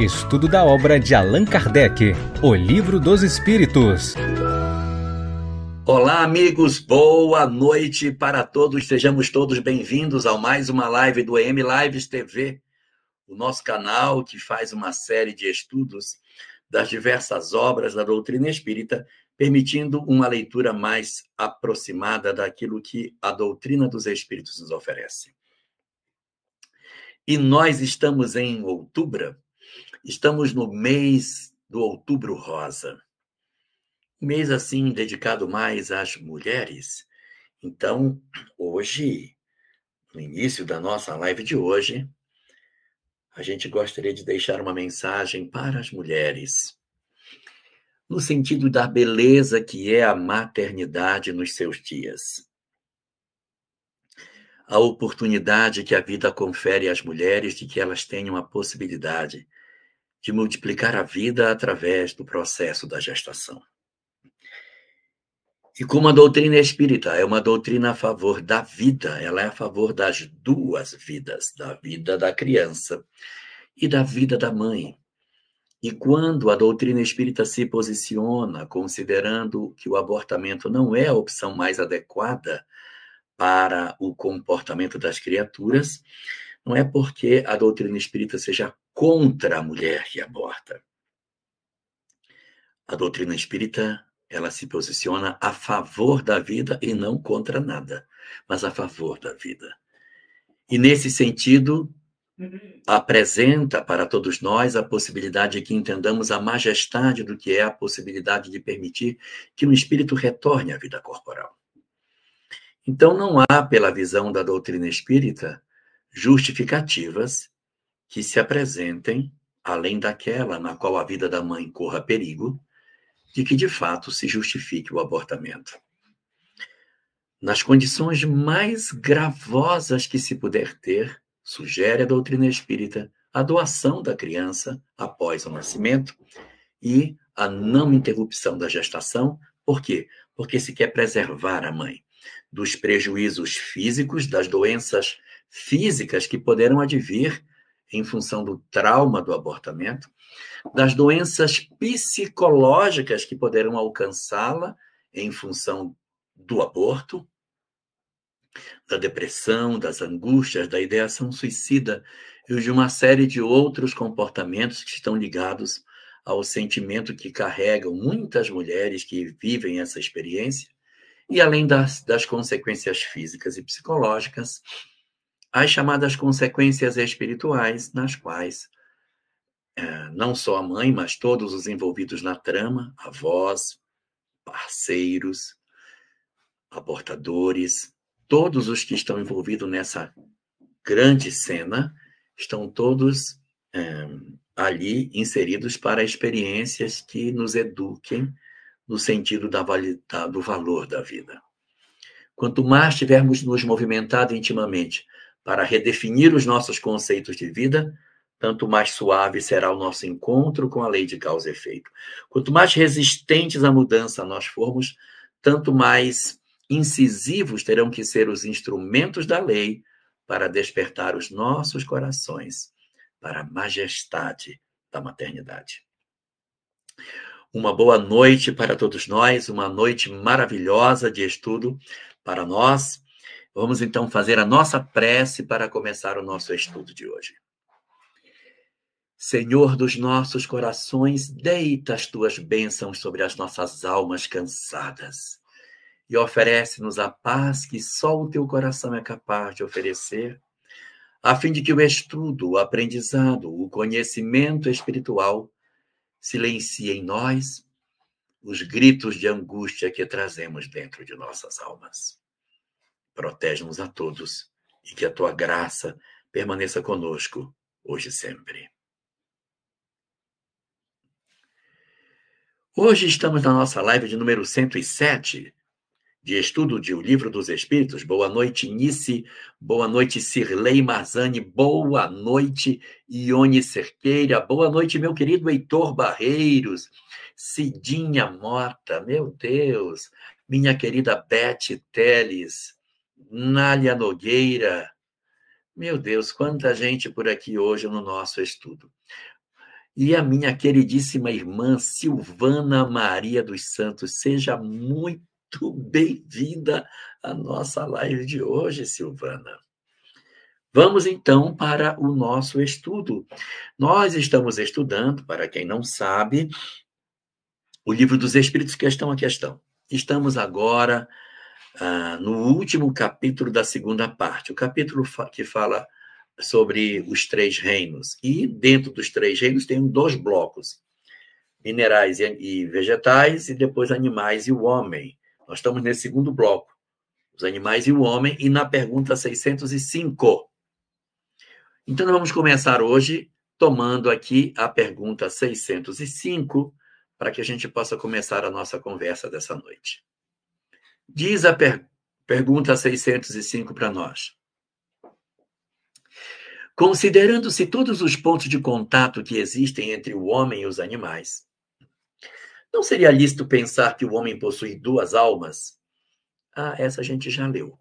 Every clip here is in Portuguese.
Estudo da obra de Allan Kardec, O Livro dos Espíritos. Olá, amigos, boa noite para todos. Sejamos todos bem-vindos a mais uma live do EM Lives TV, o nosso canal que faz uma série de estudos das diversas obras da doutrina espírita, permitindo uma leitura mais aproximada daquilo que a doutrina dos espíritos nos oferece. E nós estamos em outubro, estamos no mês do Outubro Rosa. Um mês assim dedicado mais às mulheres. Então, hoje, no início da nossa live de hoje, a gente gostaria de deixar uma mensagem para as mulheres, no sentido da beleza que é a maternidade nos seus dias a oportunidade que a vida confere às mulheres de que elas tenham a possibilidade de multiplicar a vida através do processo da gestação. E como a doutrina espírita é uma doutrina a favor da vida, ela é a favor das duas vidas, da vida da criança e da vida da mãe. E quando a doutrina espírita se posiciona considerando que o abortamento não é a opção mais adequada para o comportamento das criaturas, não é porque a doutrina espírita seja contra a mulher que aborta. A doutrina espírita, ela se posiciona a favor da vida e não contra nada, mas a favor da vida. E nesse sentido, apresenta para todos nós a possibilidade de que entendamos a majestade do que é a possibilidade de permitir que o espírito retorne à vida corporal. Então, não há, pela visão da doutrina espírita, justificativas que se apresentem, além daquela na qual a vida da mãe corra perigo, de que de fato se justifique o abortamento. Nas condições mais gravosas que se puder ter, sugere a doutrina espírita a doação da criança após o nascimento e a não interrupção da gestação. Por quê? Porque se quer preservar a mãe dos prejuízos físicos, das doenças físicas que poderão advir em função do trauma do abortamento, das doenças psicológicas que poderão alcançá-la em função do aborto, da depressão, das angústias, da ideação suicida e de uma série de outros comportamentos que estão ligados ao sentimento que carregam muitas mulheres que vivem essa experiência e além das, das consequências físicas e psicológicas, as chamadas consequências espirituais, nas quais é, não só a mãe, mas todos os envolvidos na trama, avós, parceiros, abortadores, todos os que estão envolvidos nessa grande cena, estão todos é, ali inseridos para experiências que nos eduquem no sentido da, do valor da vida. Quanto mais tivermos nos movimentado intimamente para redefinir os nossos conceitos de vida, tanto mais suave será o nosso encontro com a lei de causa e efeito. Quanto mais resistentes à mudança nós formos, tanto mais incisivos terão que ser os instrumentos da lei para despertar os nossos corações para a majestade da maternidade. Uma boa noite para todos nós, uma noite maravilhosa de estudo para nós. Vamos então fazer a nossa prece para começar o nosso estudo de hoje. Senhor dos nossos corações, deita as tuas bênçãos sobre as nossas almas cansadas e oferece-nos a paz que só o teu coração é capaz de oferecer, a fim de que o estudo, o aprendizado, o conhecimento espiritual silencia em nós os gritos de angústia que trazemos dentro de nossas almas. Protege-nos a todos e que a tua graça permaneça conosco hoje e sempre. Hoje estamos na nossa live de número 107, de estudo de O Livro dos Espíritos. Boa noite, Nice. Boa noite, Cirlei Marzani. Boa noite, Ione Cerqueira. Boa noite, meu querido Heitor Barreiros. Cidinha Mota, meu Deus. Minha querida Beth Teles. Nália Nogueira. Meu Deus, quanta gente por aqui hoje no nosso estudo. e a minha queridíssima irmã Silvana Maria dos Santos. Seja muito bem-vinda à nossa live de hoje, Silvana. Vamos então para o nosso estudo. Nós estamos estudando, para quem não sabe, o livro dos Espíritos, questão a questão. Estamos agora ah, no último capítulo da segunda parte, o capítulo que fala sobre os três reinos. E dentro dos três reinos tem dois blocos: minerais e vegetais, e depois animais e o homem. Nós estamos nesse segundo bloco, os animais e o homem, e na pergunta 605. Então, nós vamos começar hoje tomando aqui a pergunta 605, para que a gente possa começar a nossa conversa dessa noite. Diz a per pergunta 605 para nós. Considerando-se todos os pontos de contato que existem entre o homem e os animais, não seria lícito pensar que o homem possui duas almas? Ah, essa a gente já leu.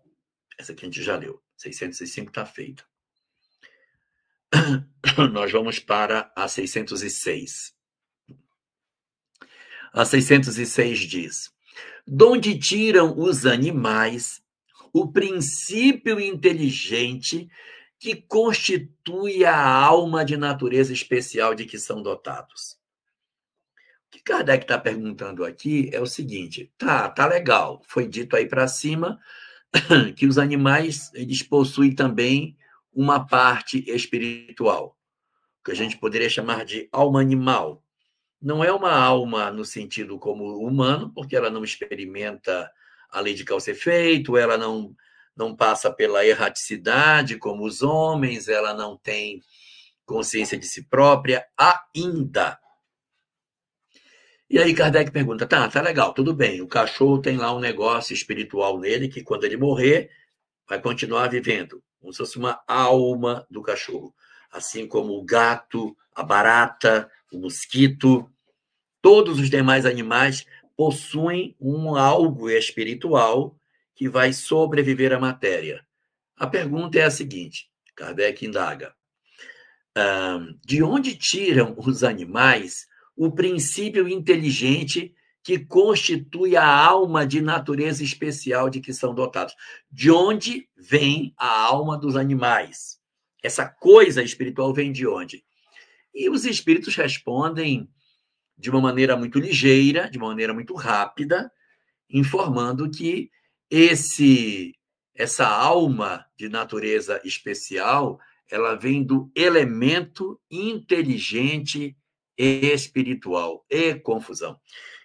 Essa aqui a gente já leu. 605 está feita. Nós vamos para a 606. A 606 diz: Donde tiram os animais o princípio inteligente que constitui a alma de natureza especial de que são dotados. O que Kardec está perguntando aqui é o seguinte: tá, tá legal, foi dito aí para cima que os animais eles possuem também uma parte espiritual, que a gente poderia chamar de alma animal. Não é uma alma no sentido como humano, porque ela não experimenta a lei de causa e efeito, ela não não passa pela erraticidade como os homens, ela não tem consciência de si própria ainda. E aí Kardec pergunta: tá, tá legal, tudo bem. O cachorro tem lá um negócio espiritual nele que quando ele morrer vai continuar vivendo, como se fosse uma alma do cachorro, assim como o gato, a barata, o mosquito, todos os demais animais possuem um algo espiritual que vai sobreviver à matéria? A pergunta é a seguinte: Kardec indaga. de onde tiram os animais o princípio inteligente que constitui a alma de natureza especial de que são dotados? De onde vem a alma dos animais? Essa coisa espiritual vem de onde? E os espíritos respondem de uma maneira muito ligeira, de uma maneira muito rápida, informando que esse essa alma de natureza especial, ela vem do elemento inteligente espiritual e confusão.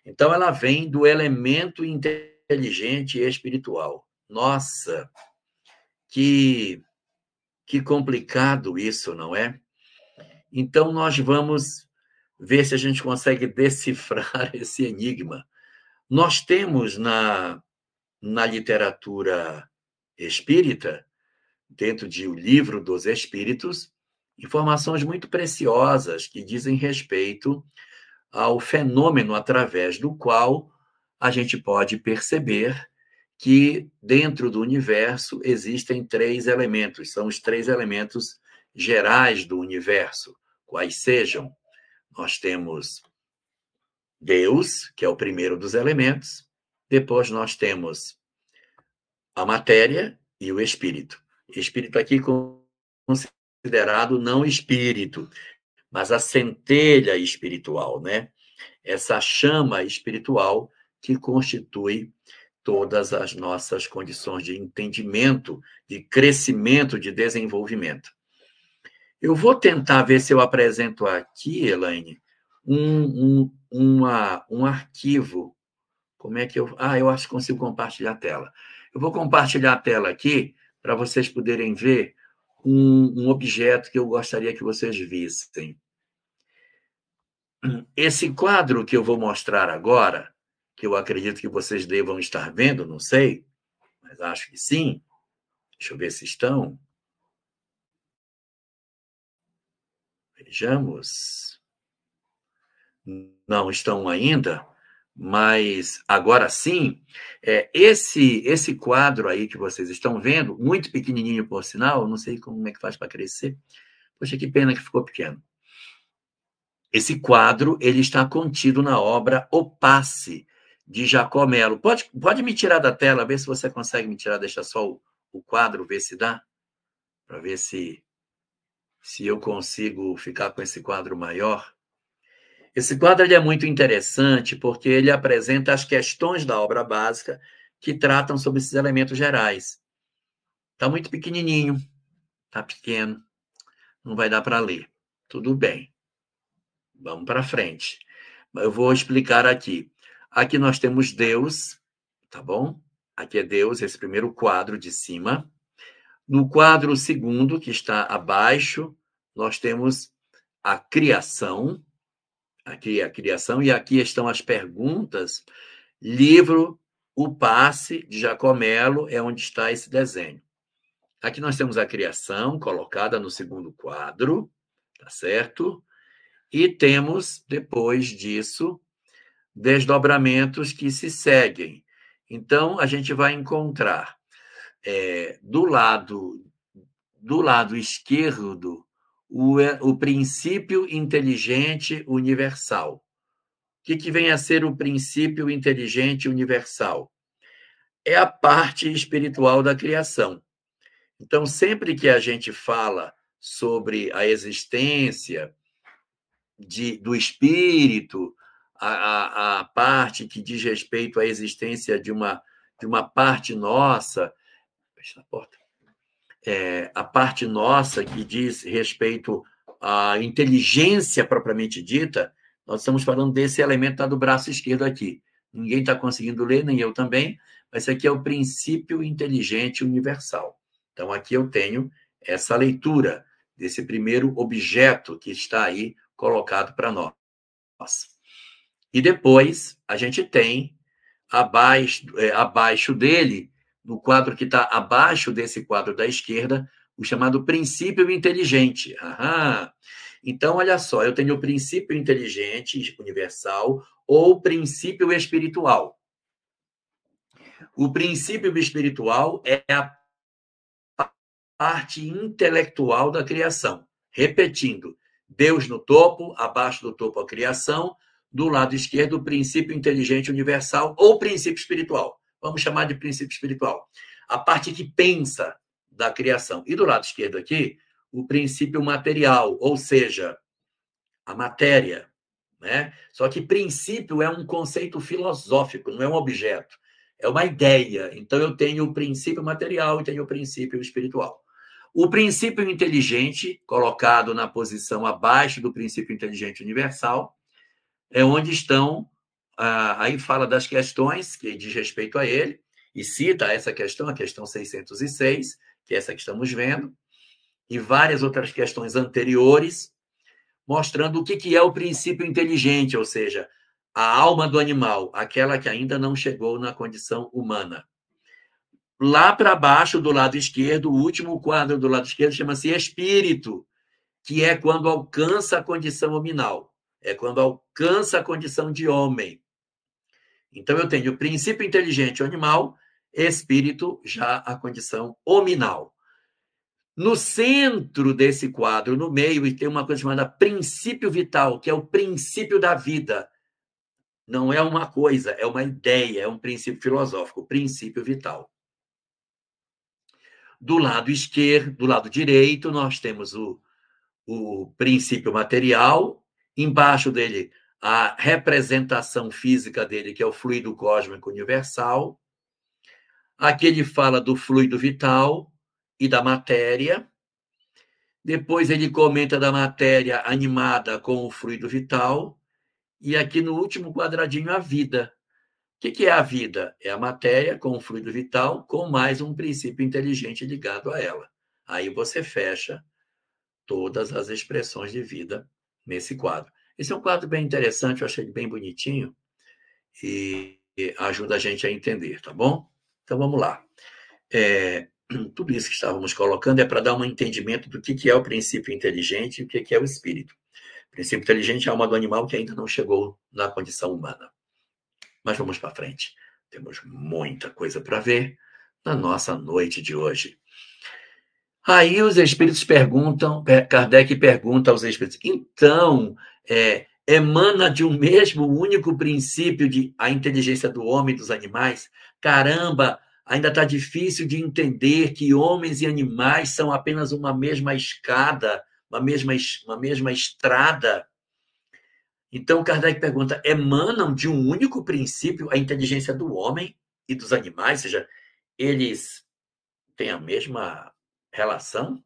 Então ela vem do elemento inteligente e espiritual. Nossa, que que complicado isso, não é? Então nós vamos ver se a gente consegue decifrar esse enigma. Nós temos na na literatura espírita, dentro de O Livro dos Espíritos, informações muito preciosas que dizem respeito ao fenômeno através do qual a gente pode perceber que dentro do universo existem três elementos, são os três elementos gerais do universo, quais sejam. Nós temos Deus, que é o primeiro dos elementos, depois nós temos a matéria e o espírito. Espírito aqui considerado não espírito, mas a centelha espiritual, né? Essa chama espiritual que constitui todas as nossas condições de entendimento, de crescimento, de desenvolvimento. Eu vou tentar ver se eu apresento aqui, Elaine, um, um, uma, um arquivo como é que eu. Ah, eu acho que consigo compartilhar a tela. Eu vou compartilhar a tela aqui para vocês poderem ver um, um objeto que eu gostaria que vocês vissem. Esse quadro que eu vou mostrar agora, que eu acredito que vocês devam estar vendo, não sei, mas acho que sim. Deixa eu ver se estão. Vejamos. Não estão ainda. Mas agora sim, é, esse esse quadro aí que vocês estão vendo, muito pequenininho por sinal, não sei como é que faz para crescer. Poxa, que pena que ficou pequeno. esse quadro ele está contido na obra O Passe, de Jacó Melo. Pode, pode me tirar da tela, ver se você consegue me tirar, deixa só o, o quadro, ver se dá, para ver se, se eu consigo ficar com esse quadro maior. Esse quadro é muito interessante porque ele apresenta as questões da obra básica que tratam sobre esses elementos gerais. Está muito pequenininho, está pequeno, não vai dar para ler. Tudo bem. Vamos para frente. Eu vou explicar aqui. Aqui nós temos Deus, tá bom? Aqui é Deus, esse primeiro quadro de cima. No quadro segundo, que está abaixo, nós temos a criação. Aqui é a criação, e aqui estão as perguntas. Livro O Passe, de Jacomelo, é onde está esse desenho. Aqui nós temos a criação, colocada no segundo quadro, tá certo? E temos, depois disso, desdobramentos que se seguem. Então, a gente vai encontrar é, do lado do lado esquerdo o, o princípio inteligente universal. O que, que vem a ser o princípio inteligente universal? É a parte espiritual da criação. Então, sempre que a gente fala sobre a existência, de, do espírito, a, a, a, parte que diz respeito à existência de uma, de uma parte nossa. Fecha a porta. É, a parte nossa que diz respeito à inteligência propriamente dita, nós estamos falando desse elemento tá do braço esquerdo aqui. Ninguém está conseguindo ler, nem eu também, mas aqui é o princípio inteligente universal. Então, aqui eu tenho essa leitura desse primeiro objeto que está aí colocado para nós. E depois a gente tem abaixo, é, abaixo dele, no quadro que está abaixo desse quadro da esquerda, o chamado princípio inteligente. Aham. Então, olha só, eu tenho o princípio inteligente universal ou princípio espiritual. O princípio espiritual é a parte intelectual da criação. Repetindo, Deus no topo, abaixo do topo a criação, do lado esquerdo o princípio inteligente universal ou princípio espiritual. Vamos chamar de princípio espiritual. A parte que pensa da criação. E do lado esquerdo aqui, o princípio material, ou seja, a matéria. Né? Só que princípio é um conceito filosófico, não é um objeto. É uma ideia. Então eu tenho o princípio material e tenho o princípio espiritual. O princípio inteligente, colocado na posição abaixo do princípio inteligente universal, é onde estão. Ah, aí fala das questões que diz respeito a ele, e cita essa questão, a questão 606, que é essa que estamos vendo, e várias outras questões anteriores, mostrando o que, que é o princípio inteligente, ou seja, a alma do animal, aquela que ainda não chegou na condição humana. Lá para baixo, do lado esquerdo, o último quadro do lado esquerdo chama-se espírito, que é quando alcança a condição hominal, é quando alcança a condição de homem. Então eu tenho o princípio inteligente animal, espírito já a condição hominal. No centro desse quadro, no meio, tem uma coisa chamada princípio vital, que é o princípio da vida. Não é uma coisa, é uma ideia, é um princípio filosófico, princípio vital. Do lado esquerdo, do lado direito, nós temos o, o princípio material, embaixo dele a representação física dele, que é o fluido cósmico universal. Aqui ele fala do fluido vital e da matéria. Depois ele comenta da matéria animada com o fluido vital. E aqui no último quadradinho, a vida, o que é a vida? É a matéria com o fluido vital, com mais um princípio inteligente ligado a ela. Aí você fecha todas as expressões de vida nesse quadro. Esse é um quadro bem interessante, eu achei bem bonitinho e ajuda a gente a entender, tá bom? Então vamos lá. É, tudo isso que estávamos colocando é para dar um entendimento do que é o princípio inteligente e o que é o espírito. O princípio inteligente é a alma do animal que ainda não chegou na condição humana. Mas vamos para frente. Temos muita coisa para ver na nossa noite de hoje. Aí os espíritos perguntam, Kardec pergunta aos espíritos: então, é, emana de um mesmo único princípio de a inteligência do homem e dos animais? Caramba, ainda está difícil de entender que homens e animais são apenas uma mesma escada, uma mesma, uma mesma estrada. Então, Kardec pergunta: emanam de um único princípio a inteligência do homem e dos animais? Ou seja, eles têm a mesma relação?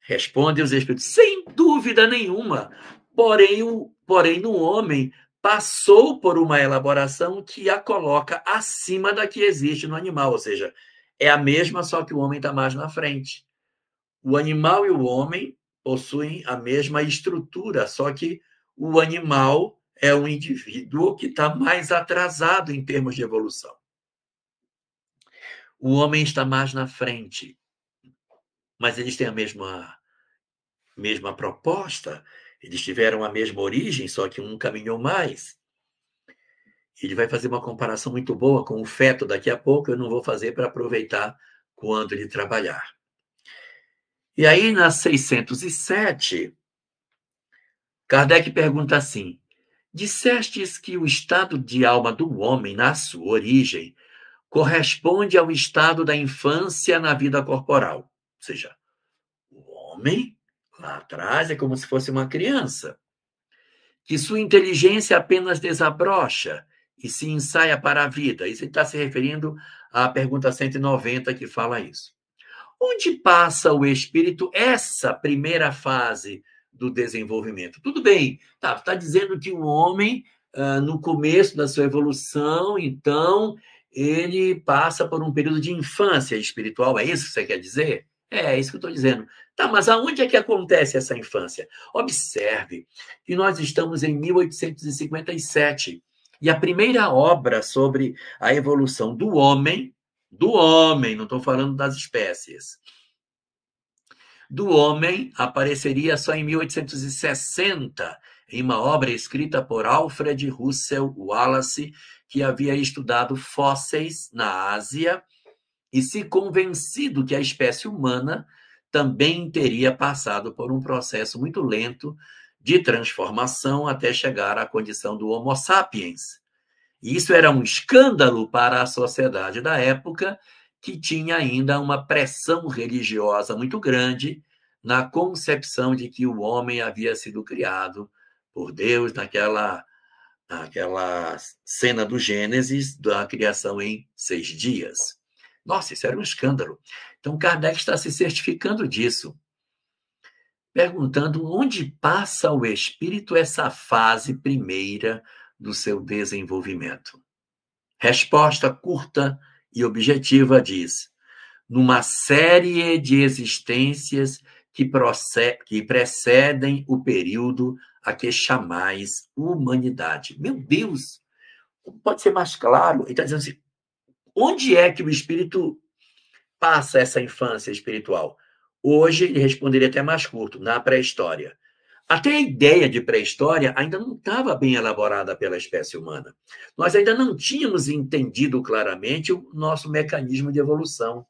Responde os espíritos: sem dúvida nenhuma. Porém, o, porém, no homem passou por uma elaboração que a coloca acima da que existe no animal, ou seja, é a mesma, só que o homem está mais na frente. O animal e o homem possuem a mesma estrutura, só que o animal é um indivíduo que está mais atrasado em termos de evolução. O homem está mais na frente, mas eles têm a mesma, mesma proposta, eles tiveram a mesma origem, só que um caminhou mais. Ele vai fazer uma comparação muito boa com o feto daqui a pouco, eu não vou fazer para aproveitar quando ele trabalhar. E aí, na 607, Kardec pergunta assim: Dissestes que o estado de alma do homem, na sua origem, corresponde ao estado da infância na vida corporal. Ou seja, o homem Lá atrás é como se fosse uma criança, que sua inteligência apenas desabrocha e se ensaia para a vida. Isso está se referindo à pergunta 190 que fala isso. Onde passa o espírito essa primeira fase do desenvolvimento? Tudo bem, tá, está dizendo que o homem, ah, no começo da sua evolução, então, ele passa por um período de infância espiritual, é isso que você quer dizer? É, é isso que eu estou dizendo. Tá, mas aonde é que acontece essa infância? Observe que nós estamos em 1857 e a primeira obra sobre a evolução do homem, do homem, não estou falando das espécies, do homem apareceria só em 1860, em uma obra escrita por Alfred Russel Wallace, que havia estudado fósseis na Ásia e se convencido que a espécie humana também teria passado por um processo muito lento de transformação até chegar à condição do Homo sapiens. Isso era um escândalo para a sociedade da época, que tinha ainda uma pressão religiosa muito grande na concepção de que o homem havia sido criado por Deus naquela, naquela cena do Gênesis, da criação em seis dias. Nossa, isso era um escândalo. Então, Kardec está se certificando disso, perguntando onde passa o espírito essa fase primeira do seu desenvolvimento. Resposta curta e objetiva diz: numa série de existências que, que precedem o período a que chamais humanidade. Meu Deus! Pode ser mais claro? Ele está dizendo assim: Onde é que o espírito passa essa infância espiritual? Hoje ele responderia até mais curto, na pré-história. Até a ideia de pré-história ainda não estava bem elaborada pela espécie humana. Nós ainda não tínhamos entendido claramente o nosso mecanismo de evolução.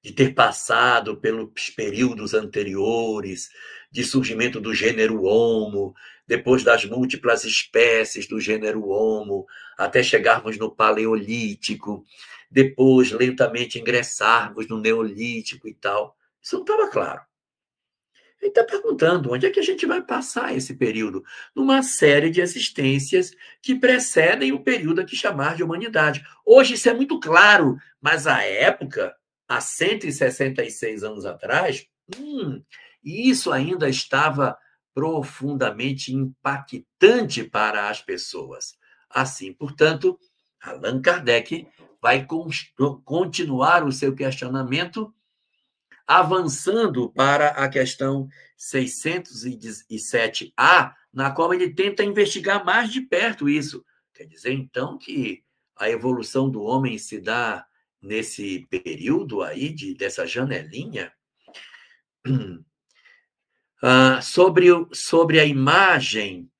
De ter passado pelos períodos anteriores, de surgimento do gênero Homo, depois das múltiplas espécies do gênero Homo, até chegarmos no Paleolítico, depois lentamente ingressarmos no Neolítico e tal. Isso não estava claro. Ele está perguntando onde é que a gente vai passar esse período? Numa série de existências que precedem o período a que chamar de humanidade. Hoje isso é muito claro, mas à época, há 166 anos atrás, hum, isso ainda estava profundamente impactante para as pessoas. Assim, portanto, Allan Kardec vai continuar o seu questionamento avançando para a questão 607A, na qual ele tenta investigar mais de perto isso. Quer dizer, então, que a evolução do homem se dá nesse período aí de, dessa janelinha Ah, sobre, sobre a imagem,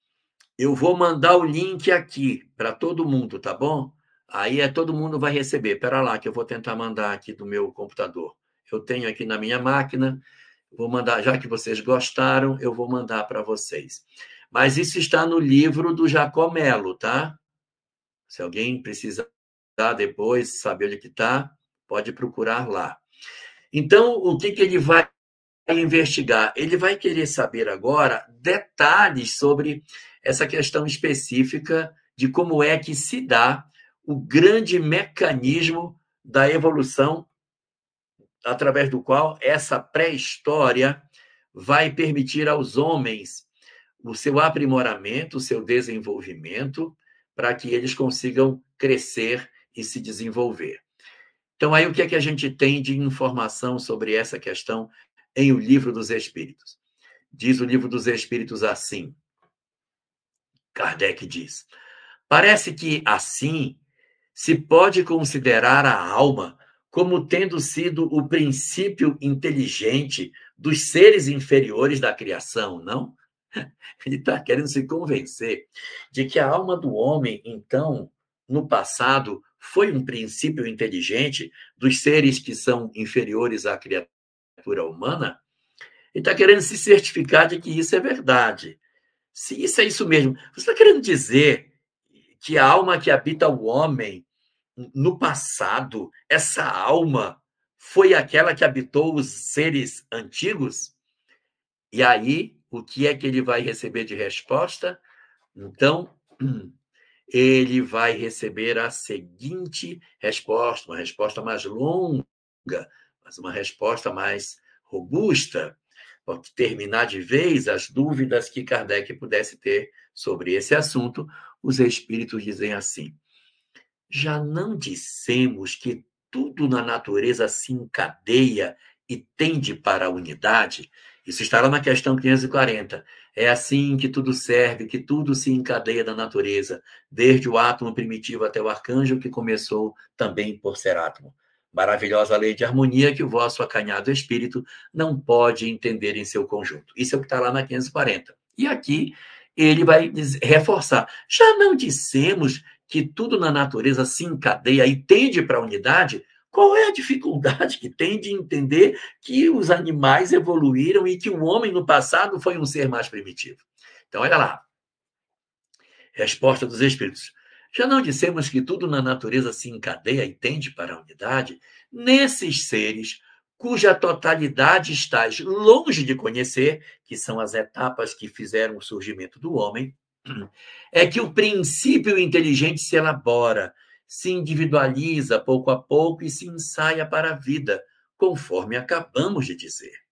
eu vou mandar o link aqui para todo mundo, tá bom? Aí é todo mundo vai receber. Espera lá, que eu vou tentar mandar aqui do meu computador. Eu tenho aqui na minha máquina, Vou mandar, já que vocês gostaram, eu vou mandar para vocês. Mas isso está no livro do Jacó Melo, tá? Se alguém precisar depois saber onde que está, pode procurar lá. Então, o que, que ele vai investigar? Ele vai querer saber agora detalhes sobre essa questão específica de como é que se dá o grande mecanismo da evolução através do qual essa pré-história vai permitir aos homens o seu aprimoramento, o seu desenvolvimento, para que eles consigam crescer e se desenvolver. Então, aí o que é que a gente tem de informação sobre essa questão em O Livro dos Espíritos? Diz o Livro dos Espíritos assim: Kardec diz: parece que assim se pode considerar a alma como tendo sido o princípio inteligente dos seres inferiores da criação, não? Ele está querendo se convencer de que a alma do homem, então, no passado, foi um princípio inteligente dos seres que são inferiores à criatura humana. Ele está querendo se certificar de que isso é verdade. Se isso é isso mesmo, você está querendo dizer que a alma que habita o homem no passado, essa alma foi aquela que habitou os seres antigos? E aí, o que é que ele vai receber de resposta? Então, ele vai receber a seguinte resposta, uma resposta mais longa, mas uma resposta mais robusta, para terminar de vez as dúvidas que Kardec pudesse ter sobre esse assunto. Os espíritos dizem assim: já não dissemos que tudo na natureza se encadeia e tende para a unidade? Isso está lá na questão 540. É assim que tudo serve, que tudo se encadeia da natureza, desde o átomo primitivo até o arcanjo, que começou também por ser átomo. Maravilhosa lei de harmonia que o vosso acanhado espírito não pode entender em seu conjunto. Isso é o que está lá na 540. E aqui ele vai reforçar. Já não dissemos que tudo na natureza se encadeia e tende para a unidade? Qual é a dificuldade que tem de entender que os animais evoluíram e que o homem no passado foi um ser mais primitivo? Então, olha lá. Resposta dos Espíritos. Já não dissemos que tudo na natureza se encadeia e tende para a unidade? Nesses seres, cuja totalidade estás longe de conhecer, que são as etapas que fizeram o surgimento do homem, é que o princípio inteligente se elabora, se individualiza pouco a pouco e se ensaia para a vida, conforme acabamos de dizer.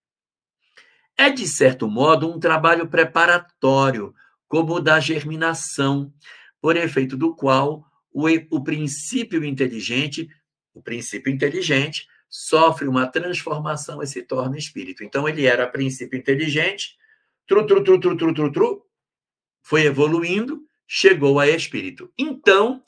É, de certo modo, um trabalho preparatório, como o da germinação, por efeito do qual o, o princípio inteligente, o princípio inteligente, sofre uma transformação e se torna espírito. Então, ele era princípio inteligente, tru, tru, tru, tru, tru, tru, tru, foi evoluindo, chegou a espírito. Então,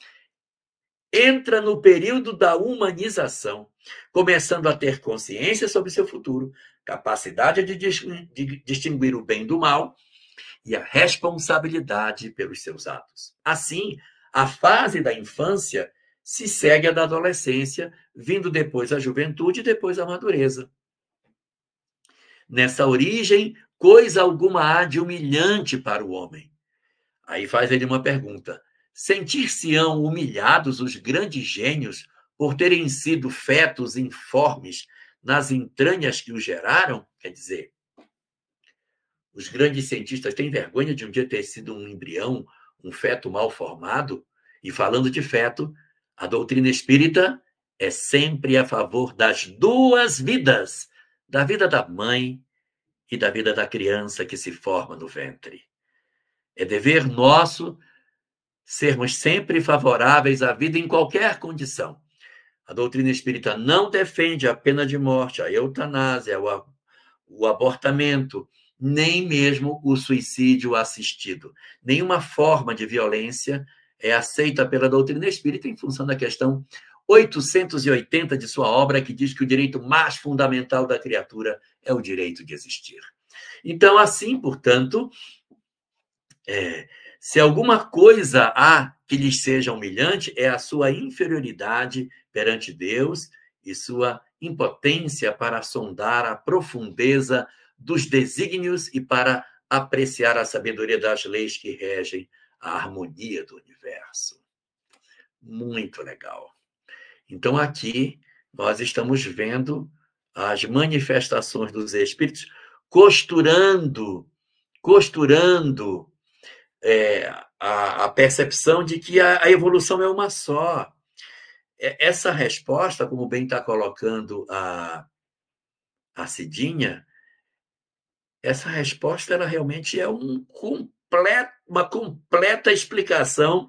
entra no período da humanização, começando a ter consciência sobre seu futuro, capacidade de, de distinguir o bem do mal e a responsabilidade pelos seus atos. Assim, a fase da infância se segue a da adolescência, vindo depois a juventude e depois a madureza. Nessa origem, coisa alguma há de humilhante para o homem. Aí faz ele uma pergunta: sentir-se-ão humilhados os grandes gênios por terem sido fetos informes nas entranhas que os geraram? Quer dizer, os grandes cientistas têm vergonha de um dia ter sido um embrião, um feto mal formado? E falando de feto, a doutrina espírita é sempre a favor das duas vidas, da vida da mãe e da vida da criança que se forma no ventre. É dever nosso sermos sempre favoráveis à vida em qualquer condição. A doutrina espírita não defende a pena de morte, a eutanásia, o, o abortamento, nem mesmo o suicídio assistido. Nenhuma forma de violência é aceita pela doutrina espírita em função da questão 880 de sua obra, que diz que o direito mais fundamental da criatura é o direito de existir. Então, assim, portanto, é, se alguma coisa há que lhes seja humilhante, é a sua inferioridade perante Deus e sua impotência para sondar a profundeza dos desígnios e para apreciar a sabedoria das leis que regem a harmonia do universo. Muito legal. Então, aqui nós estamos vendo as manifestações dos espíritos costurando, costurando é, a, a, percepção de que a, a, evolução é uma só. É, essa resposta, como bem está colocando a, a Cidinha, essa resposta ela realmente é um completo, uma completa explicação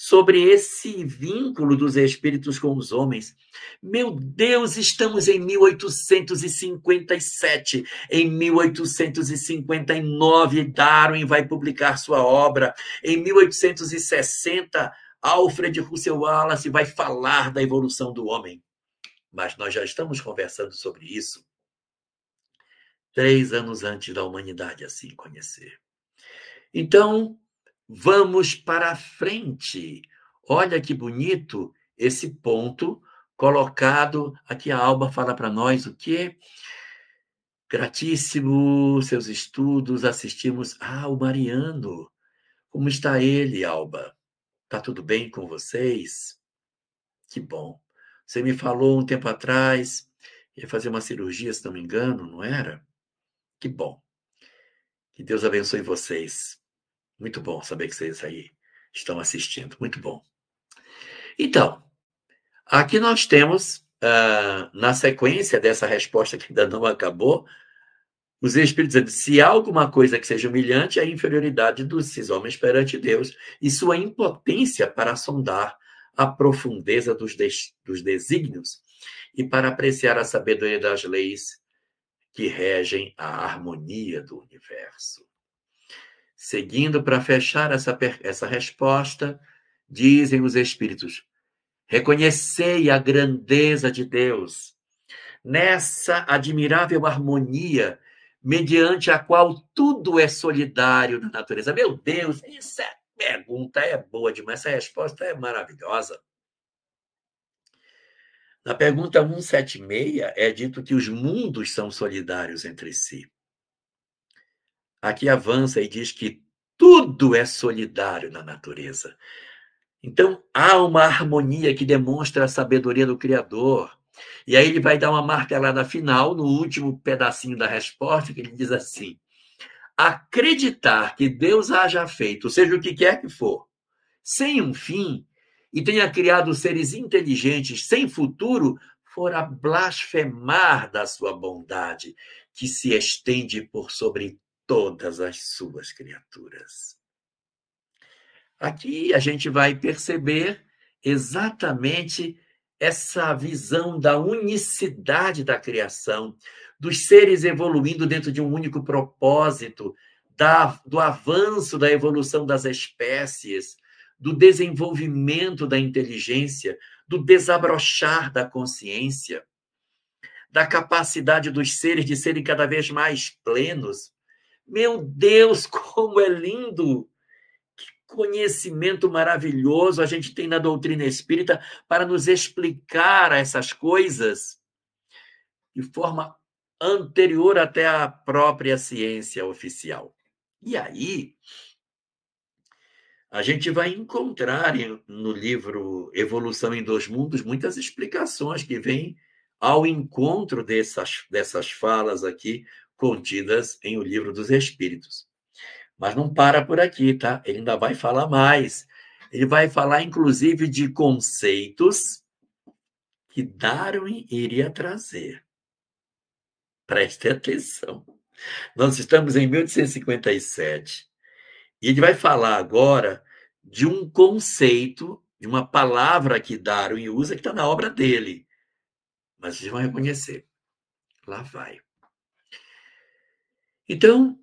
sobre esse vínculo dos espíritos com os homens. Meu Deus, estamos em 1857. Em 1859, Darwin vai publicar sua obra. Em 1860, Alfred Russel Wallace vai falar da evolução do homem. Mas nós já estamos conversando sobre isso três anos antes da humanidade assim conhecer. Então, Vamos para frente. Olha que bonito esse ponto colocado. Aqui a Alba fala para nós o quê? Gratíssimo seus estudos, assistimos. Ah, o Mariano. Como está ele, Alba? Tá tudo bem com vocês? Que bom. Você me falou um tempo atrás, ia fazer uma cirurgia, se não me engano, não era? Que bom. Que Deus abençoe vocês. Muito bom saber que vocês aí estão assistindo. Muito bom. Então, aqui nós temos, uh, na sequência dessa resposta que ainda não acabou, os Espíritos dizendo: se há alguma coisa que seja humilhante, é a inferioridade dos homens perante Deus e sua impotência para sondar a profundeza dos, des, dos desígnios e para apreciar a sabedoria das leis que regem a harmonia do universo. Seguindo para fechar essa, essa resposta, dizem os Espíritos: reconhecei a grandeza de Deus nessa admirável harmonia mediante a qual tudo é solidário na natureza. Meu Deus, essa pergunta é boa demais, essa resposta é maravilhosa. Na pergunta 176 é dito que os mundos são solidários entre si aqui avança e diz que tudo é solidário na natureza. Então, há uma harmonia que demonstra a sabedoria do Criador. E aí ele vai dar uma martelada final, no último pedacinho da resposta, que ele diz assim: acreditar que Deus haja feito, seja o que quer que for, sem um fim, e tenha criado seres inteligentes sem futuro, fora blasfemar da sua bondade, que se estende por sobre todas as suas criaturas. Aqui a gente vai perceber exatamente essa visão da unicidade da criação, dos seres evoluindo dentro de um único propósito, da, do avanço da evolução das espécies, do desenvolvimento da inteligência, do desabrochar da consciência, da capacidade dos seres de serem cada vez mais plenos, meu Deus, como é lindo! Que conhecimento maravilhoso a gente tem na doutrina espírita para nos explicar essas coisas de forma anterior até à própria ciência oficial. E aí, a gente vai encontrar no livro Evolução em Dois Mundos muitas explicações que vêm ao encontro dessas, dessas falas aqui contidas em O Livro dos Espíritos. Mas não para por aqui, tá? Ele ainda vai falar mais. Ele vai falar, inclusive, de conceitos que Darwin iria trazer. Preste atenção. Nós estamos em 1857 e ele vai falar agora de um conceito, de uma palavra que Darwin usa que está na obra dele. Mas vocês vão reconhecer. Lá vai. Então,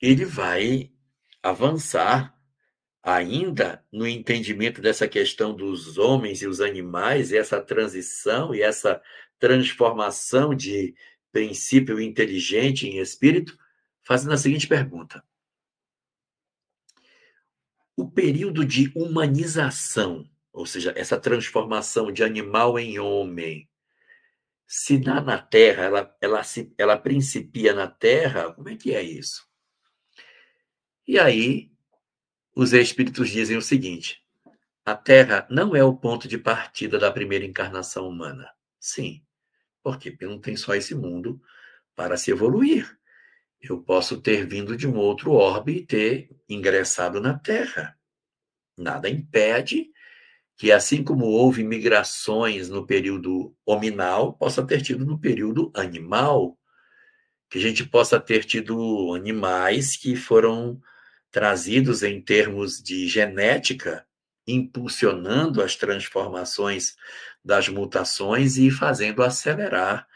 ele vai avançar ainda no entendimento dessa questão dos homens e os animais, e essa transição e essa transformação de princípio inteligente em espírito, fazendo a seguinte pergunta: O período de humanização, ou seja, essa transformação de animal em homem, se dá na Terra, ela, ela, se, ela principia na Terra, como é que é isso? E aí, os espíritos dizem o seguinte: a Terra não é o ponto de partida da primeira encarnação humana. Sim, porque não tem só esse mundo para se evoluir. Eu posso ter vindo de um outro orbe e ter ingressado na Terra. Nada impede que, assim como houve migrações no período hominal, possa ter tido no período animal, que a gente possa ter tido animais que foram trazidos em termos de genética, impulsionando as transformações das mutações e fazendo acelerar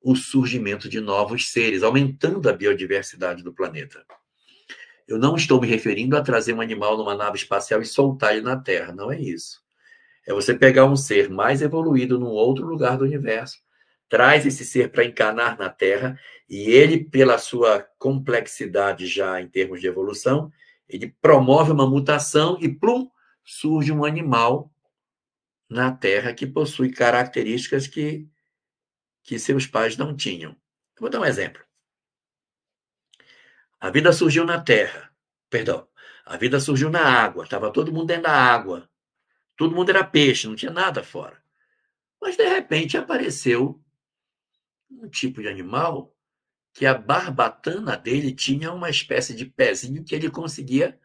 o surgimento de novos seres, aumentando a biodiversidade do planeta. Eu não estou me referindo a trazer um animal numa nave espacial e soltar ele na Terra, não é isso. É você pegar um ser mais evoluído num outro lugar do universo, traz esse ser para encarnar na Terra e ele, pela sua complexidade já em termos de evolução, ele promove uma mutação e plum, surge um animal na Terra que possui características que, que seus pais não tinham. Eu vou dar um exemplo. A vida surgiu na Terra, perdão, a vida surgiu na água, estava todo mundo dentro da água. Todo mundo era peixe, não tinha nada fora. Mas, de repente, apareceu um tipo de animal que a barbatana dele tinha uma espécie de pezinho que ele conseguia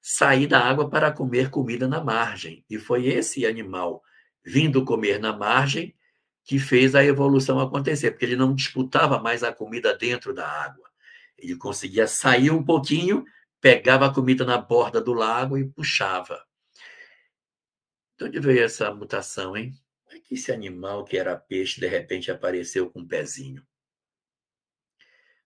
sair da água para comer comida na margem. E foi esse animal vindo comer na margem que fez a evolução acontecer, porque ele não disputava mais a comida dentro da água. Ele conseguia sair um pouquinho, pegava a comida na borda do lago e puxava. De onde veio essa mutação, hein? Como é que esse animal que era peixe, de repente, apareceu com um pezinho?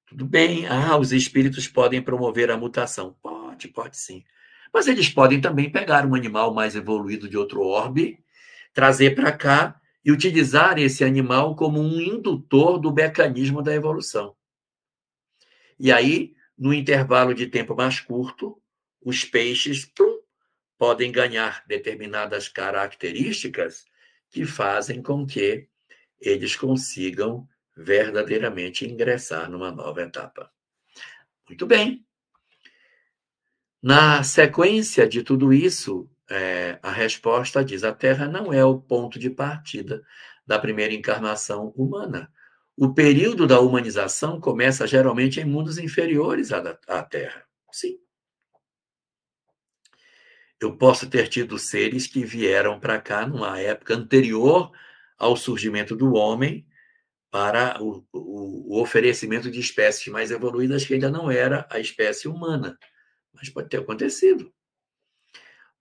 Tudo bem, ah, os espíritos podem promover a mutação. Pode, pode sim. Mas eles podem também pegar um animal mais evoluído de outro orbe, trazer para cá e utilizar esse animal como um indutor do mecanismo da evolução. E aí, no intervalo de tempo mais curto, os peixes pum, podem ganhar determinadas características que fazem com que eles consigam verdadeiramente ingressar numa nova etapa. Muito bem. Na sequência de tudo isso, é, a resposta diz: a Terra não é o ponto de partida da primeira encarnação humana. O período da humanização começa geralmente em mundos inferiores à, à Terra. Sim, eu posso ter tido seres que vieram para cá numa época anterior ao surgimento do homem para o, o, o, oferecimento de espécies mais evoluídas que ainda não era a espécie humana. Mas pode ter acontecido.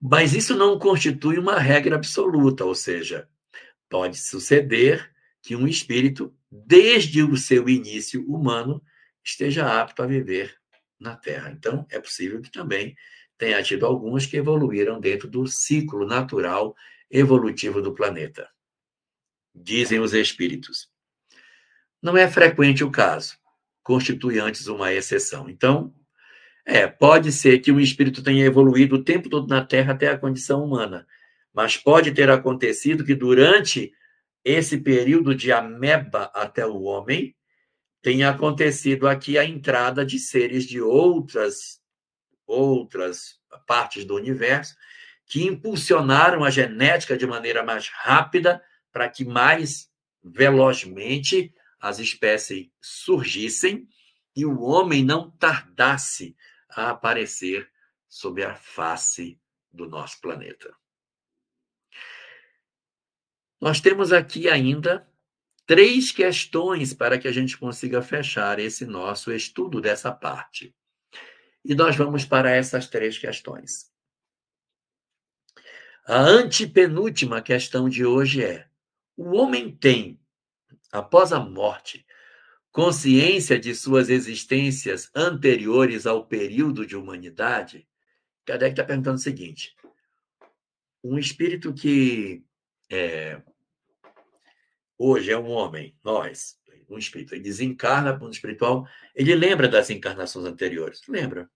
Mas isso não constitui uma regra absoluta, ou seja, pode suceder que um espírito, desde o seu início humano, esteja apto a viver na Terra. Então, é possível que também tenha tido alguns que evoluíram dentro do ciclo natural evolutivo do planeta. Dizem os espíritos. Não é frequente o caso, constitui antes uma exceção. Então, é, pode ser que um espírito tenha evoluído o tempo todo na Terra até a condição humana, mas pode ter acontecido que durante esse período de ameba até o homem, tenha acontecido aqui a entrada de seres de outras outras partes do universo, que impulsionaram a genética de maneira mais rápida para que mais velozmente as espécies surgissem e o homem não tardasse a aparecer sobre a face do nosso planeta. Nós temos aqui ainda três questões para que a gente consiga fechar esse nosso estudo dessa parte. E nós vamos para essas três questões. A antepenúltima questão de hoje é: o homem tem, após a morte, consciência de suas existências anteriores ao período de humanidade? Kardec está perguntando o seguinte: um espírito que é, hoje é um homem, nós, um espírito, ele desencarna para o mundo espiritual, ele lembra das encarnações anteriores. Lembra?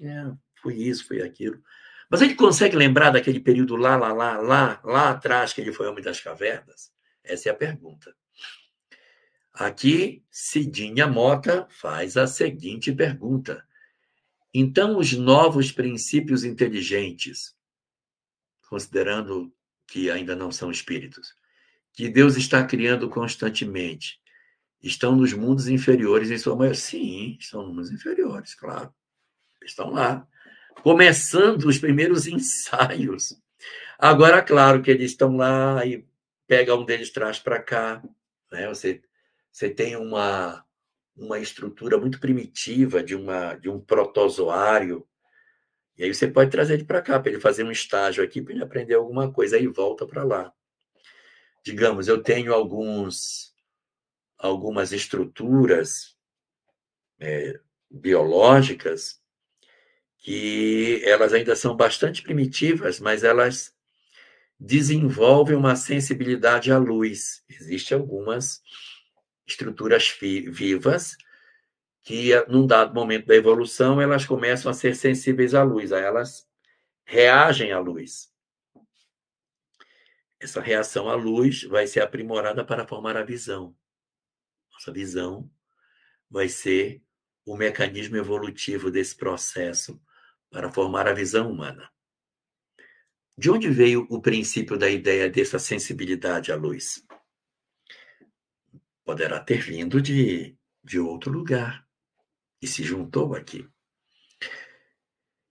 É, foi isso, foi aquilo. Mas ele consegue lembrar daquele período lá, lá, lá, lá, lá atrás que ele foi homem das cavernas? Essa é a pergunta. Aqui, Cidinha Mota faz a seguinte pergunta: então, os novos princípios inteligentes, considerando que ainda não são espíritos, que Deus está criando constantemente, estão nos mundos inferiores em sua maioria? Sim, estão nos mundos inferiores, claro. Estão lá. Começando os primeiros ensaios. Agora, claro que eles estão lá e pega um deles traz para cá. Né? Você, você tem uma, uma estrutura muito primitiva de, uma, de um protozoário. E aí você pode trazer ele para cá, para ele fazer um estágio aqui, para ele aprender alguma coisa, aí volta para lá. Digamos, eu tenho alguns algumas estruturas é, biológicas que elas ainda são bastante primitivas, mas elas desenvolvem uma sensibilidade à luz. Existem algumas estruturas vivas que, num dado momento da evolução, elas começam a ser sensíveis à luz, aí elas reagem à luz. Essa reação à luz vai ser aprimorada para formar a visão. Nossa visão vai ser o mecanismo evolutivo desse processo para formar a visão humana. De onde veio o princípio da ideia dessa sensibilidade à luz? poderá ter vindo de, de outro lugar e se juntou aqui.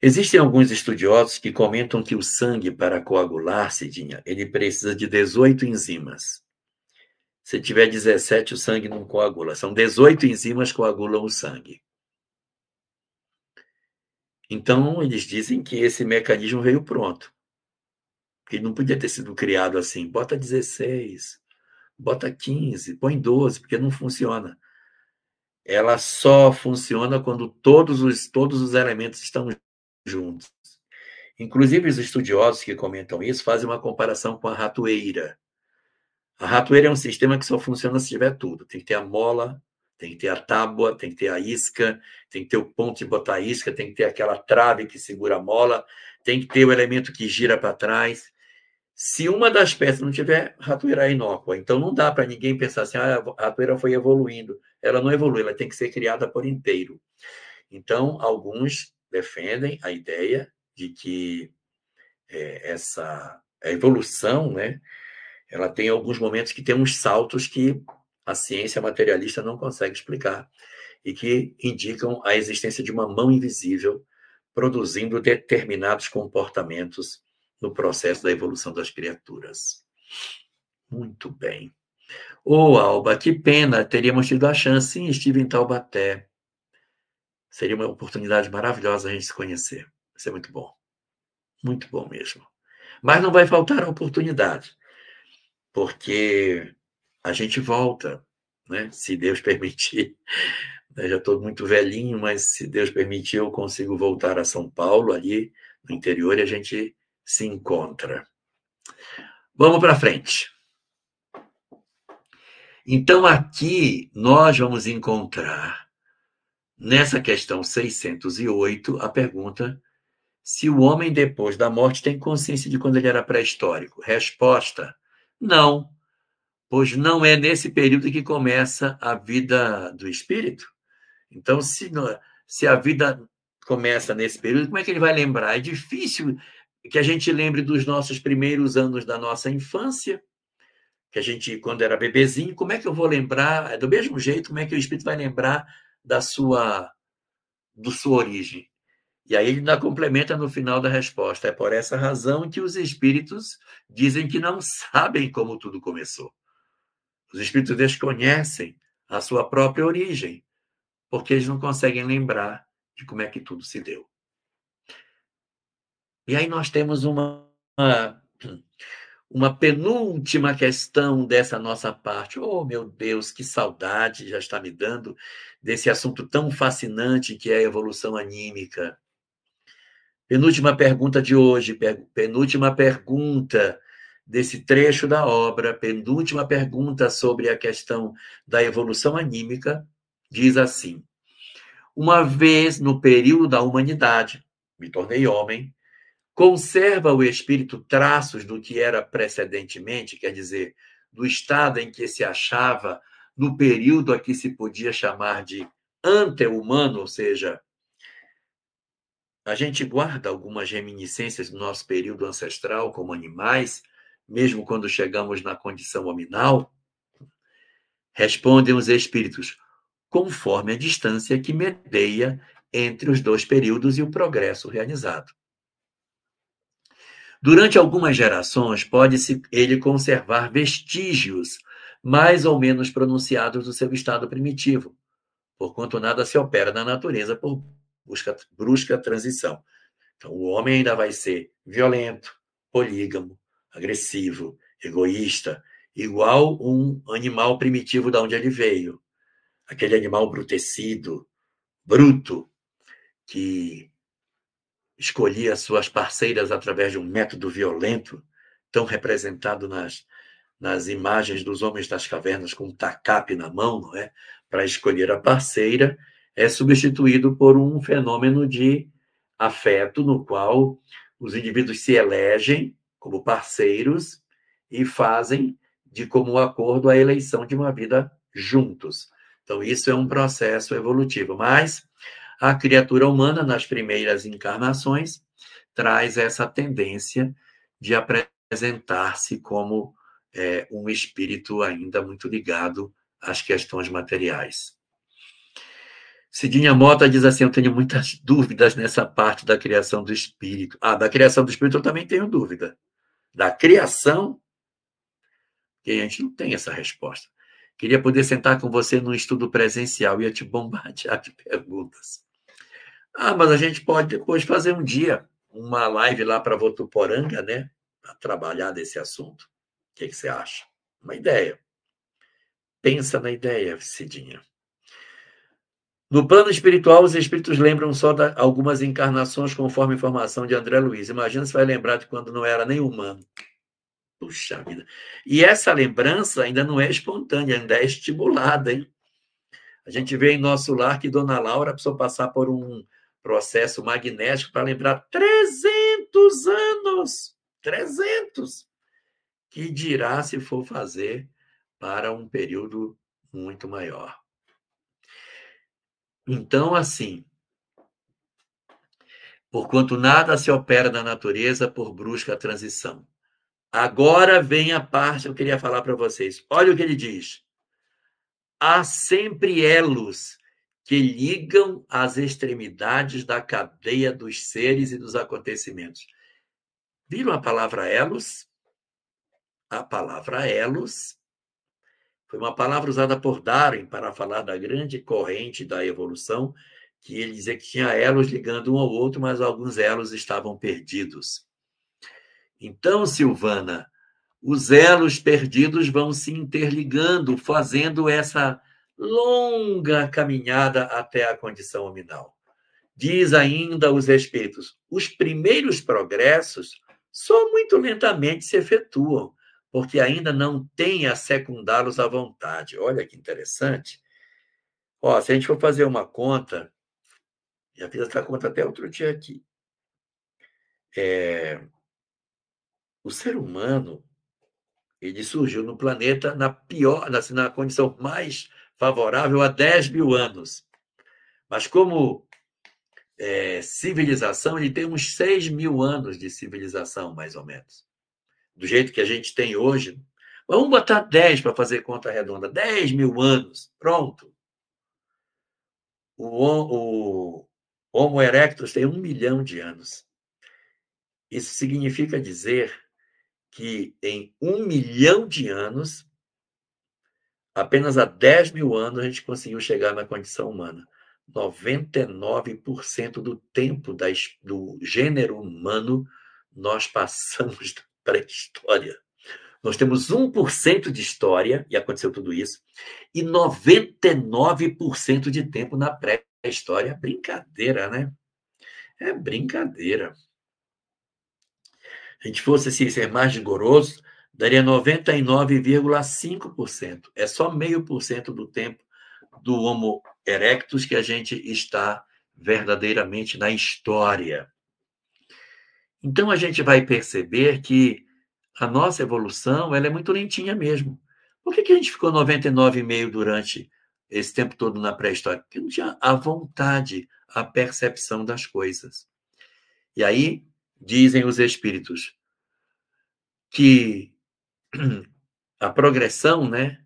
Existem alguns estudiosos que comentam que o sangue, para coagular, Cidinha, ele precisa de 18 enzimas. Se tiver 17, o sangue não coagula. São 18 enzimas que coagulam o sangue. Então, eles dizem que esse mecanismo veio pronto. Que não podia ter sido criado assim. Bota 16, bota 15, põe 12, porque não funciona. Ela só funciona quando todos os, todos os elementos estão juntos. Inclusive, os estudiosos que comentam isso fazem uma comparação com a ratoeira. A ratoeira é um sistema que só funciona se tiver tudo. Tem que ter a mola, tem que ter a tábua, tem que ter a isca, tem que ter o ponto de botar a isca, tem que ter aquela trave que segura a mola, tem que ter o elemento que gira para trás. Se uma das peças não tiver, a ratoeira é inócua. Então não dá para ninguém pensar assim, ah, a ratoeira foi evoluindo. Ela não evolui, ela tem que ser criada por inteiro. Então, alguns defendem a ideia de que é, essa evolução, né, ela tem alguns momentos que tem uns saltos que a ciência materialista não consegue explicar e que indicam a existência de uma mão invisível produzindo determinados comportamentos no processo da evolução das criaturas. Muito bem. Ô, oh, Alba, que pena, teríamos tido a chance. Sim, estive em Taubaté. Seria uma oportunidade maravilhosa a gente se conhecer. Isso é muito bom. Muito bom mesmo. Mas não vai faltar a oportunidade, porque a gente volta, né? se Deus permitir. Eu já estou muito velhinho, mas se Deus permitir, eu consigo voltar a São Paulo, ali no interior, e a gente se encontra. Vamos para frente. Então, aqui nós vamos encontrar, nessa questão 608, a pergunta se o homem depois da morte tem consciência de quando ele era pré-histórico. Resposta: não, pois não é nesse período que começa a vida do espírito. Então, se, se a vida começa nesse período, como é que ele vai lembrar? É difícil que a gente lembre dos nossos primeiros anos da nossa infância, que a gente, quando era bebezinho, como é que eu vou lembrar, é do mesmo jeito, como é que o espírito vai lembrar da sua, do sua origem? E aí ele ainda complementa no final da resposta. É por essa razão que os espíritos dizem que não sabem como tudo começou. Os espíritos desconhecem a sua própria origem, porque eles não conseguem lembrar de como é que tudo se deu. E aí nós temos uma, uma penúltima questão dessa nossa parte. Oh, meu Deus, que saudade já está me dando desse assunto tão fascinante que é a evolução anímica. Penúltima pergunta de hoje, penúltima pergunta desse trecho da obra, penúltima pergunta sobre a questão da evolução anímica, diz assim: Uma vez no período da humanidade, me tornei homem, Conserva o espírito traços do que era precedentemente, quer dizer, do estado em que se achava no período a que se podia chamar de ante-humano, ou seja, a gente guarda algumas reminiscências do nosso período ancestral como animais, mesmo quando chegamos na condição hominal? Respondem os espíritos, conforme a distância que medeia entre os dois períodos e o progresso realizado. Durante algumas gerações, pode-se ele conservar vestígios mais ou menos pronunciados do seu estado primitivo, porquanto nada se opera na natureza por busca, brusca transição. Então, o homem ainda vai ser violento, polígamo, agressivo, egoísta, igual um animal primitivo de onde ele veio. Aquele animal brutecido, bruto, que escolhia suas parceiras através de um método violento, tão representado nas, nas imagens dos homens das cavernas com um tacape na mão, não é? Para escolher a parceira, é substituído por um fenômeno de afeto no qual os indivíduos se elegem como parceiros e fazem de comum acordo a eleição de uma vida juntos. Então, isso é um processo evolutivo. Mas a criatura humana, nas primeiras encarnações, traz essa tendência de apresentar-se como é, um espírito ainda muito ligado às questões materiais. Cidinha Mota diz assim: Eu tenho muitas dúvidas nessa parte da criação do espírito. Ah, da criação do espírito eu também tenho dúvida. Da criação, que a gente não tem essa resposta. Queria poder sentar com você num estudo presencial, ia te bombardear de perguntas. Ah, mas a gente pode depois fazer um dia uma live lá para Votuporanga, né? Para trabalhar desse assunto. O que, que você acha? Uma ideia. Pensa na ideia, Cidinha. No plano espiritual, os espíritos lembram só de algumas encarnações, conforme a informação de André Luiz. Imagina se vai lembrar de quando não era nem humano. Puxa vida. E essa lembrança ainda não é espontânea, ainda é estimulada, hein? A gente vê em nosso lar que Dona Laura precisou passar por um processo magnético para lembrar 300 anos. 300! Que dirá se for fazer para um período muito maior. Então, assim, porquanto nada se opera na natureza por brusca transição. Agora vem a parte que eu queria falar para vocês. Olha o que ele diz. Há sempre elos que ligam as extremidades da cadeia dos seres e dos acontecimentos. Viram a palavra elos? A palavra elos foi uma palavra usada por Darwin para falar da grande corrente da evolução, que ele dizia que tinha elos ligando um ao outro, mas alguns elos estavam perdidos. Então, Silvana, os elos perdidos vão se interligando, fazendo essa longa caminhada até a condição hominal. Diz ainda os espíritos: os primeiros progressos só muito lentamente se efetuam, porque ainda não tem a secundá-los à vontade. Olha que interessante. Ó, se a gente for fazer uma conta, já fiz essa conta até outro dia aqui. É, o ser humano ele surgiu no planeta na pior, na, na condição mais favorável a 10 mil anos. Mas como é, civilização, ele tem uns 6 mil anos de civilização, mais ou menos. Do jeito que a gente tem hoje. Vamos botar 10 para fazer conta redonda. 10 mil anos. Pronto. O, o Homo erectus tem um milhão de anos. Isso significa dizer que em um milhão de anos apenas há 10 mil anos a gente conseguiu chegar na condição humana. 99% do tempo do gênero humano nós passamos pré-história. Nós temos 1% de história, e aconteceu tudo isso, e 99% de tempo na pré-história. Brincadeira, né? É brincadeira. Se a gente fosse assim, ser mais rigoroso, daria 99,5%. É só meio por cento do tempo do Homo erectus que a gente está verdadeiramente na história. Então a gente vai perceber que a nossa evolução ela é muito lentinha mesmo. Por que, que a gente ficou 99,5 durante esse tempo todo na pré-história? Porque não tinha a vontade, a percepção das coisas. E aí, dizem os espíritos que a progressão, né,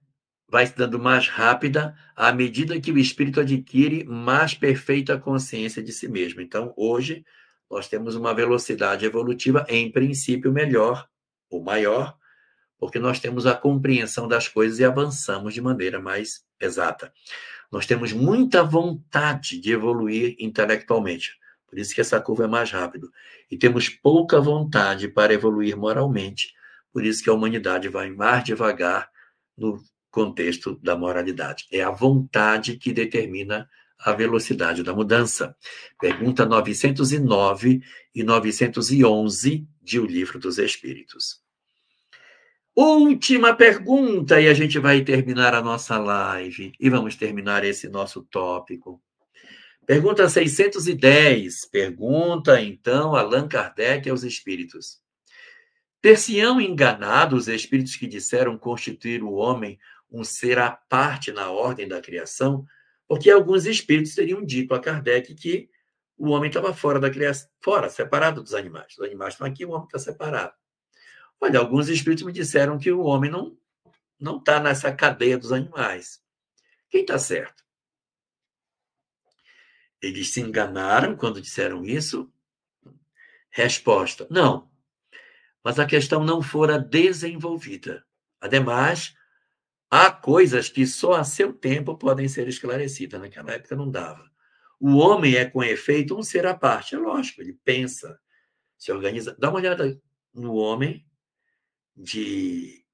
vai se dando mais rápida à medida que o espírito adquire mais perfeita consciência de si mesmo. Então, hoje, nós temos uma velocidade evolutiva, em princípio, melhor ou maior, porque nós temos a compreensão das coisas e avançamos de maneira mais exata. Nós temos muita vontade de evoluir intelectualmente, por isso que essa curva é mais rápida. E temos pouca vontade para evoluir moralmente, por isso que a humanidade vai mais devagar no contexto da moralidade. É a vontade que determina a velocidade da mudança. Pergunta 909 e 911 de O Livro dos Espíritos. Última pergunta e a gente vai terminar a nossa live e vamos terminar esse nosso tópico. Pergunta 610. Pergunta então Allan Kardec aos espíritos. Ter-se-ão enganado os espíritos que disseram constituir o homem um ser à parte na ordem da criação? Porque alguns espíritos teriam dito a Kardec que o homem estava fora da criação, fora, separado dos animais. Os animais estão aqui, o homem está separado. Olha, alguns espíritos me disseram que o homem não não está nessa cadeia dos animais. Quem está certo? Eles se enganaram quando disseram isso? Resposta: não. Mas a questão não fora desenvolvida. Ademais, há coisas que só a seu tempo podem ser esclarecidas. Naquela época não dava. O homem é, com efeito, um ser à parte. É lógico, ele pensa, se organiza. Dá uma olhada no homem de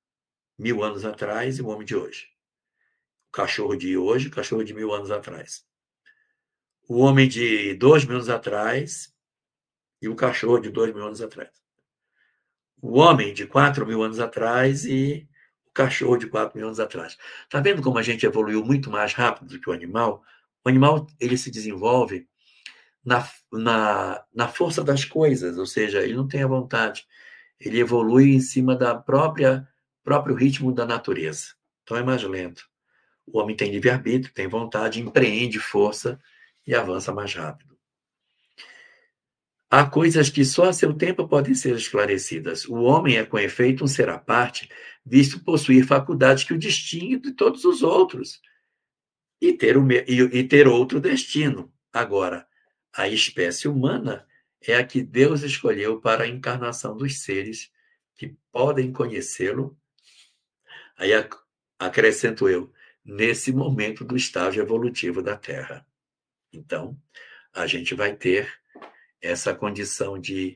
mil anos atrás e o homem de hoje. O cachorro de hoje, o cachorro de mil anos atrás. O homem de dois mil anos atrás e o cachorro de dois mil anos atrás. O homem de quatro mil anos atrás e cachorro de quatro mil anos atrás. Está vendo como a gente evoluiu muito mais rápido do que o animal? O animal ele se desenvolve na, na, na força das coisas, ou seja, ele não tem a vontade ele evolui em cima da própria próprio ritmo da natureza. Então é mais lento. O homem tem livre-arbítrio, tem vontade, empreende força e avança mais rápido. Há coisas que só a seu tempo podem ser esclarecidas. O homem é, com efeito, um ser à parte, visto possuir faculdades que o distinguem de todos os outros e ter, o, e, e ter outro destino. Agora, a espécie humana é a que Deus escolheu para a encarnação dos seres que podem conhecê-lo. Aí acrescento eu, nesse momento do estágio evolutivo da Terra. Então, a gente vai ter essa condição de,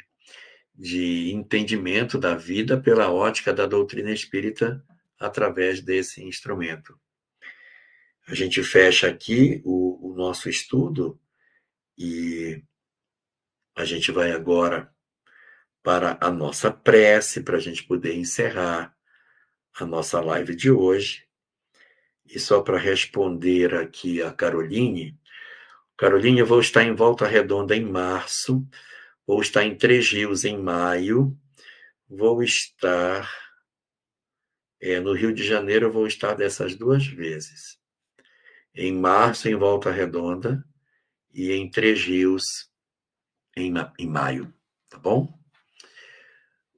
de entendimento da vida pela ótica da doutrina espírita através desse instrumento. A gente fecha aqui o, o nosso estudo e a gente vai agora para a nossa prece, para a gente poder encerrar a nossa live de hoje. E só para responder aqui a Caroline, Caroline, eu vou estar em Volta Redonda em março, vou estar em Três Rios em maio, vou estar é, no Rio de Janeiro, vou estar dessas duas vezes. Em março, em Volta Redonda, e em Três Rios, em, em maio, tá bom?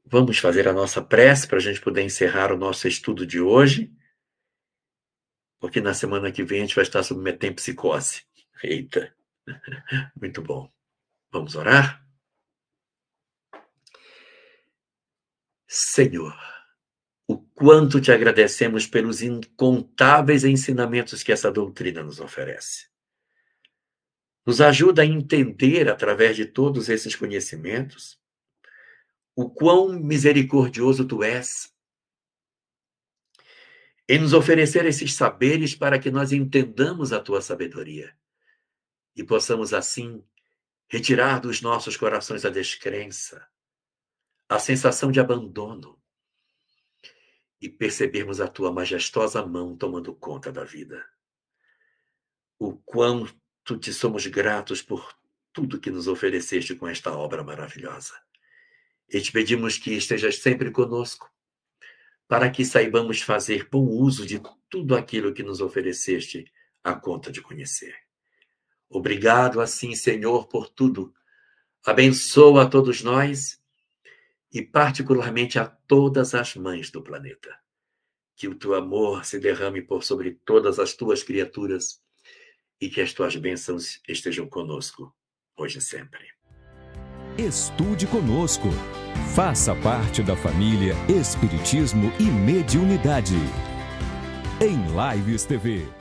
Vamos fazer a nossa prece para a gente poder encerrar o nosso estudo de hoje, porque na semana que vem a gente vai estar submetendo psicose. Eita, muito bom. Vamos orar? Senhor, o quanto te agradecemos pelos incontáveis ensinamentos que essa doutrina nos oferece. Nos ajuda a entender, através de todos esses conhecimentos, o quão misericordioso tu és em nos oferecer esses saberes para que nós entendamos a tua sabedoria e possamos assim retirar dos nossos corações a descrença, a sensação de abandono e percebermos a tua majestosa mão tomando conta da vida. O quão Tu te somos gratos por tudo que nos ofereceste com esta obra maravilhosa. E te pedimos que estejas sempre conosco, para que saibamos fazer bom uso de tudo aquilo que nos ofereceste a conta de conhecer. Obrigado, assim, Senhor, por tudo. Abençoa a todos nós e, particularmente, a todas as mães do planeta. Que o teu amor se derrame por sobre todas as tuas criaturas e que as tuas bênçãos estejam conosco, hoje e sempre. Estude conosco. Faça parte da família Espiritismo e Mediunidade. Em Lives TV.